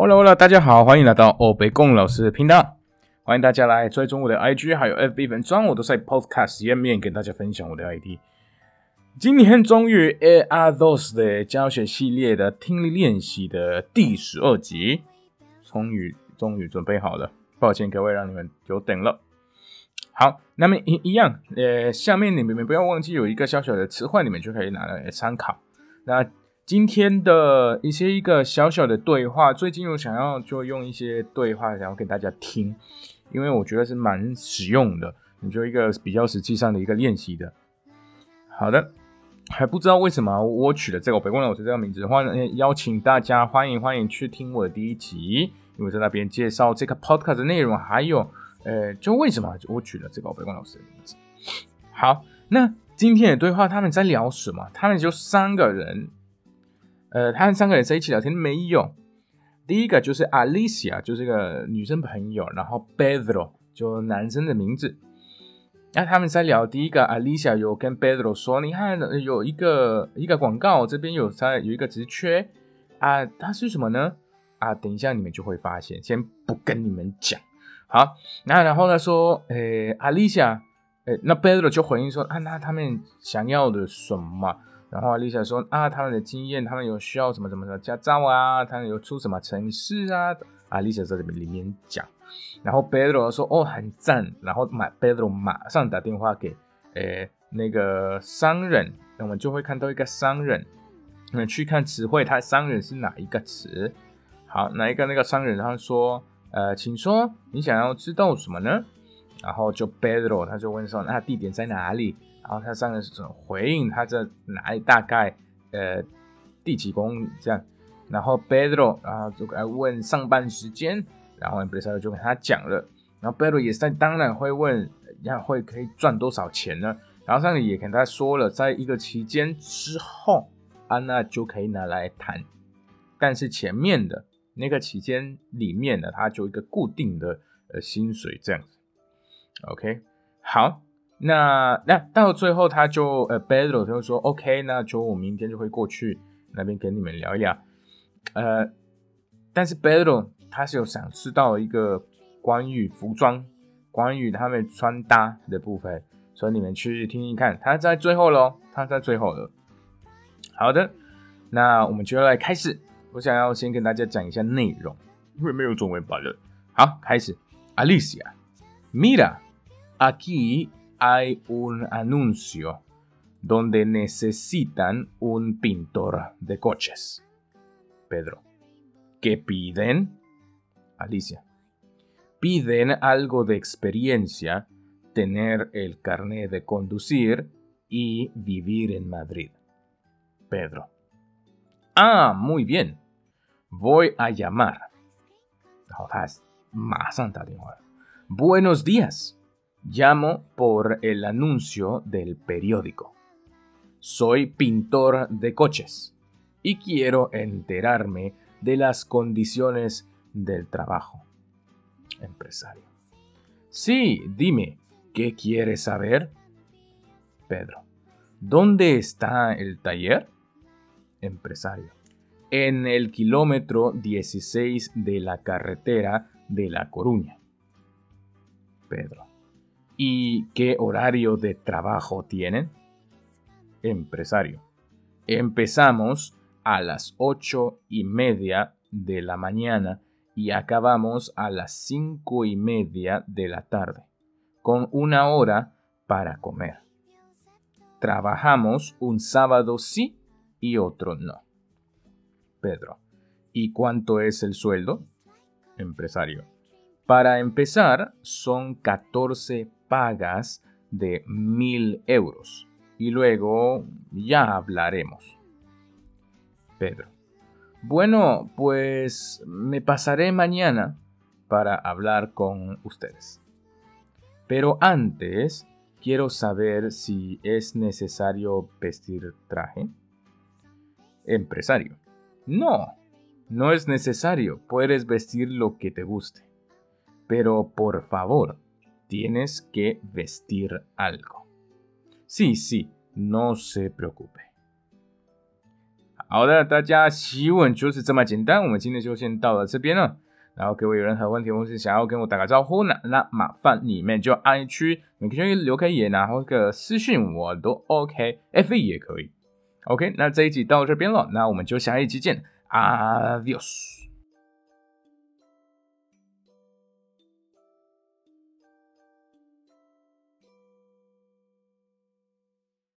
Hola Hola，大家好，欢迎来到欧北贡老师的频道，欢迎大家来追踪我的 IG 还有 FB 粉专，我都在 Podcast 页面跟大家分享我的 ID。今天终于 A R Dos 的教学系列的听力练习的第十二集，终于终于准备好了，抱歉各位让你们久等了。好，那么一一样，呃，下面你们不要忘记有一个小小的词汇，你们就可以拿来参考。那今天的一些一个小小的对话，最近我想要就用一些对话，想要给大家听，因为我觉得是蛮实用的，你就一个比较实际上的一个练习的。好的。还不知道为什么我取了这个北光老师这个名字欢迎，邀请大家欢迎欢迎去听我的第一集，因为在那边介绍这个 podcast 的内容，还有呃，就为什么我取了这个北光老师的名字。好，那今天的对话他们在聊什么？他们就三个人，呃，他们三个人在一起聊天没有？第一个就是 Alicia，就是个女生朋友，然后 Pedro 就男生的名字。那他们在聊第一个，Alicia 有跟 Pedro 说：“你看，有一个一个广告，这边有在有一个职缺啊，它是什么呢？啊，等一下你们就会发现，先不跟你们讲。好，那然后他说，诶，Alicia，诶，那 Pedro 就回应说：啊，那他们想要的什么？然后 Lisa 说：啊，他们的经验，他们有需要什么什么的驾照啊，他们有出什么城市啊啊，Lisa 在这边里面讲。”然后 Pedro 说：“哦，很赞。”然后马 Pedro 马上打电话给诶那个商人，那我们就会看到一个商人。我们去看词汇，他商人是哪一个词？好，哪一个那个商人？他说：“呃，请说，你想要知道什么呢？”然后就 Pedro 他就问说：“那地点在哪里？”然后他商人是怎么回应？他在哪里？大概呃第几公里这样？然后 Pedro 然后就来问上班时间。然后 Empresario 就跟他讲了，然后 Pedro 也在当然会问，要会可以赚多少钱呢？然后上里也跟他说了，在一个期间之后，安娜就可以拿来谈，但是前面的那个期间里面呢，他就一个固定的呃薪水这样子。OK，好，那那到最后他就呃 Pedro 就说 OK，那就我明天就会过去那边跟你们聊一聊，呃，但是 b e d r o。他是有想知道一个关于服装、关于他们穿搭的部分，所以你们去听听看。他在最后喽，他在最后了。好的，那我们就要来开始。我想要先跟大家讲一下内容，因为没有中文版了。好，开始，Alicia，Mira。Alicia，mira，aquí hay un anuncio donde necesitan un pintor de coches. Pedro，¿qué piden？Alicia. Piden algo de experiencia, tener el carnet de conducir y vivir en Madrid. Pedro. Ah, muy bien. Voy a llamar. Buenos días. Llamo por el anuncio del periódico. Soy pintor de coches y quiero enterarme de las condiciones del trabajo. Empresario. Sí, dime, ¿qué quieres saber? Pedro. ¿Dónde está el taller? Empresario. En el kilómetro 16 de la carretera de La Coruña. Pedro. ¿Y qué horario de trabajo tienen? Empresario. Empezamos a las ocho y media de la mañana y acabamos a las cinco y media de la tarde, con una hora para comer. Trabajamos un sábado sí y otro no. Pedro, ¿y cuánto es el sueldo? Empresario. Para empezar, son 14 pagas de mil euros y luego ya hablaremos. Pedro. Bueno, pues me pasaré mañana para hablar con ustedes. Pero antes, quiero saber si es necesario vestir traje. Empresario. No, no es necesario. Puedes vestir lo que te guste. Pero por favor, tienes que vestir algo. Sí, sí, no se preocupe. 好的，大家提问就是这么简单，我们今天就先到了这边了。然后各位有任何问题或是想要跟我打个招呼呢，那麻烦你们就 I 区，你可以留个言啊，或个私信我都 OK，F 也可以。OK，那这一集到这边了，那我们就下一集见，Adios。